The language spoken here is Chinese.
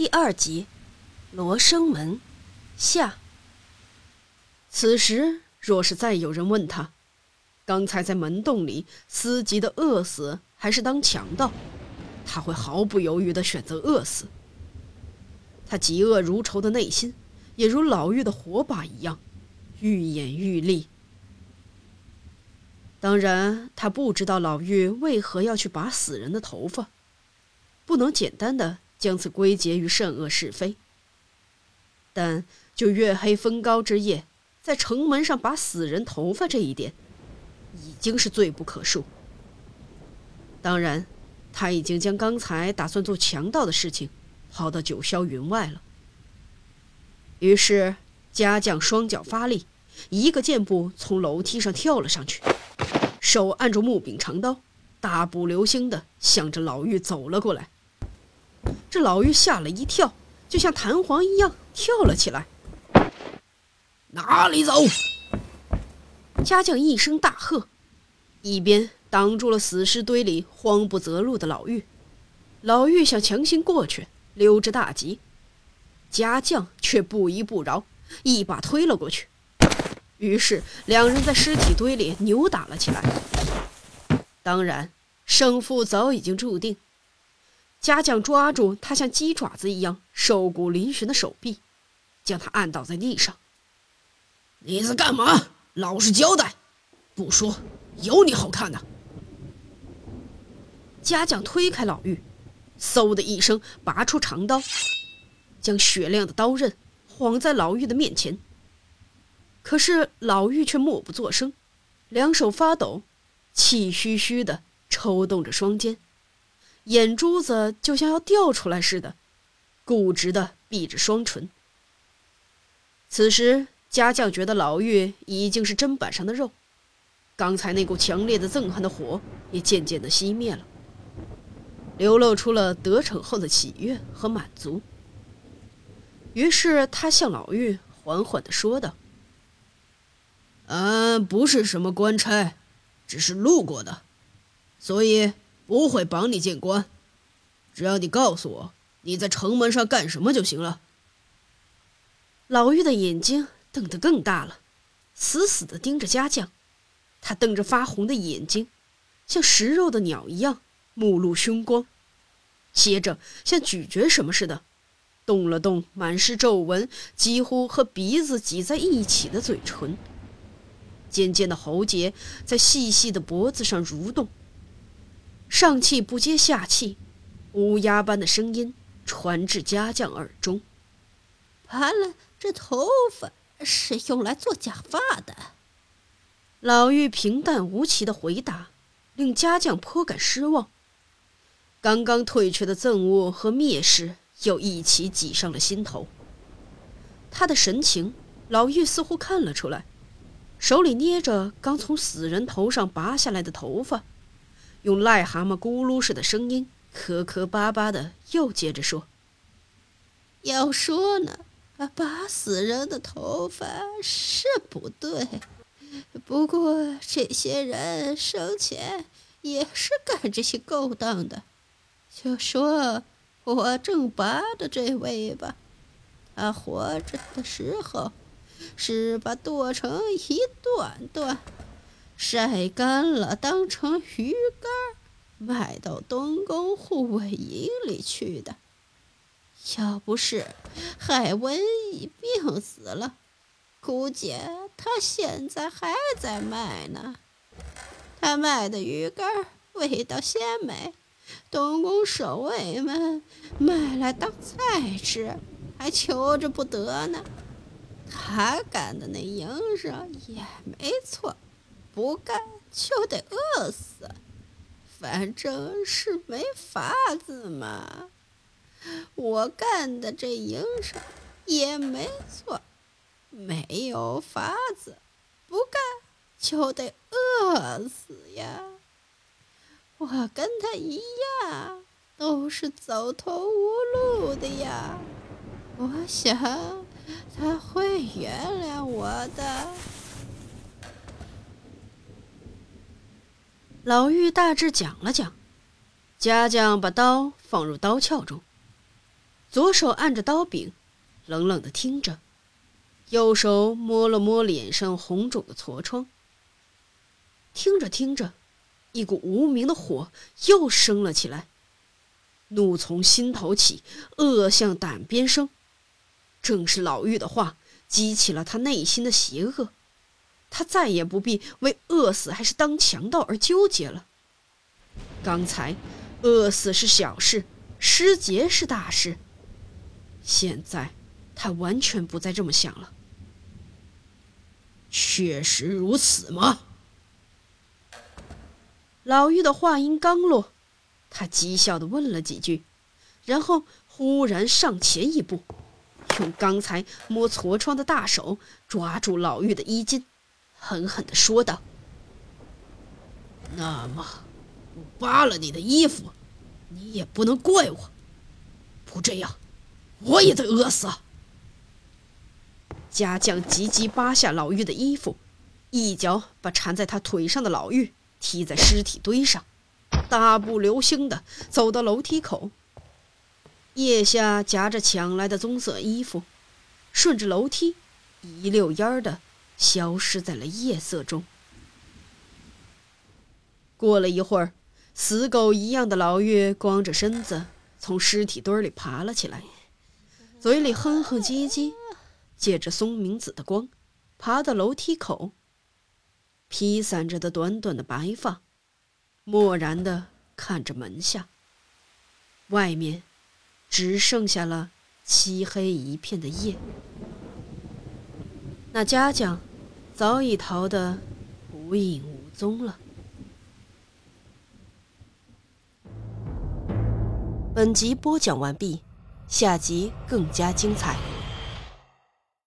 第二集，罗生门下。此时，若是再有人问他，刚才在门洞里思急的饿死还是当强盗，他会毫不犹豫的选择饿死。他嫉恶如仇的内心，也如老妪的火把一样，愈演愈烈。当然，他不知道老妪为何要去拔死人的头发，不能简单的。将此归结于善恶是非，但就月黑风高之夜，在城门上拔死人头发这一点，已经是罪不可恕。当然，他已经将刚才打算做强盗的事情抛到九霄云外了。于是，家将双脚发力，一个箭步从楼梯上跳了上去，手按住木柄长刀，大步流星地向着老妪走了过来。这老妪吓了一跳，就像弹簧一样跳了起来。哪里走？家将一声大喝，一边挡住了死尸堆里慌不择路的老妪。老妪想强行过去，溜之大吉，家将却不依不饶，一把推了过去。于是两人在尸体堆里扭打了起来。当然，胜负早已经注定。家将抓住他像鸡爪子一样瘦骨嶙峋的手臂，将他按倒在地上。你在干嘛？老实交代！不说，有你好看的！家将推开老妪，嗖的一声拔出长刀，将雪亮的刀刃晃在老妪的面前。可是老妪却默不作声，两手发抖，气吁吁的抽动着双肩。眼珠子就像要掉出来似的，固执地闭着双唇。此时，家将觉得老妪已经是砧板上的肉，刚才那股强烈的憎恨的火也渐渐的熄灭了，流露出了得逞后的喜悦和满足。于是，他向老妪缓缓的说道：“俺不是什么官差，只是路过的，所以……”不会绑你见官，只要你告诉我你在城门上干什么就行了。老妪的眼睛瞪得更大了，死死地盯着家将。他瞪着发红的眼睛，像食肉的鸟一样，目露凶光。接着，像咀嚼什么似的，动了动满是皱纹、几乎和鼻子挤在一起的嘴唇。尖尖的喉结在细细的脖子上蠕动。上气不接下气，乌鸦般的声音传至家将耳中。拔了这头发是用来做假发的。老妪平淡无奇的回答，令家将颇感失望。刚刚退却的憎恶和蔑视又一起挤上了心头。他的神情，老妪似乎看了出来，手里捏着刚从死人头上拔下来的头发。用癞蛤蟆咕噜似的声音，磕磕巴巴的又接着说：“要说呢，拔死人的头发是不对，不过这些人生前也是干这些勾当的。就说我正拔的这位吧，他活着的时候是把剁成一段段。”晒干了，当成鱼干，卖到东宫护卫营里去的。要不是害瘟疫病死了，估计他现在还在卖呢。他卖的鱼干味道鲜美，东宫守卫们买来当菜吃，还求着不得呢。他干的那营生也没错。不干就得饿死，反正是没法子嘛。我干的这营生也没错，没有法子，不干就得饿死呀。我跟他一样，都是走投无路的呀。我想他会原谅我的。老妪大致讲了讲，家将把刀放入刀鞘中。左手按着刀柄，冷冷的听着，右手摸了摸脸上红肿的痤疮。听着听着，一股无名的火又升了起来，怒从心头起，恶向胆边生。正是老妪的话激起了他内心的邪恶，他再也不必为饿死还是当强盗而纠结了。刚才，饿死是小事，失节是大事。现在，他完全不再这么想了。确实如此吗？老妪的话音刚落，他讥笑的问了几句，然后忽然上前一步，用刚才摸痤疮的大手抓住老妪的衣襟，狠狠的说道：“那么。”我扒了你的衣服，你也不能怪我。不这样，我也得饿死。家将急急扒下老妪的衣服，一脚把缠在他腿上的老妪踢在尸体堆上，大步流星的走到楼梯口。腋下夹着抢来的棕色衣服，顺着楼梯一溜烟儿的消失在了夜色中。过了一会儿。死狗一样的老妪光着身子从尸体堆里爬了起来，嘴里哼哼唧唧，借着松明子的光，爬到楼梯口。披散着的短短的白发，漠然的看着门下。外面只剩下了漆黑一片的夜。那家将早已逃得无影无踪了。本集播讲完毕，下集更加精彩。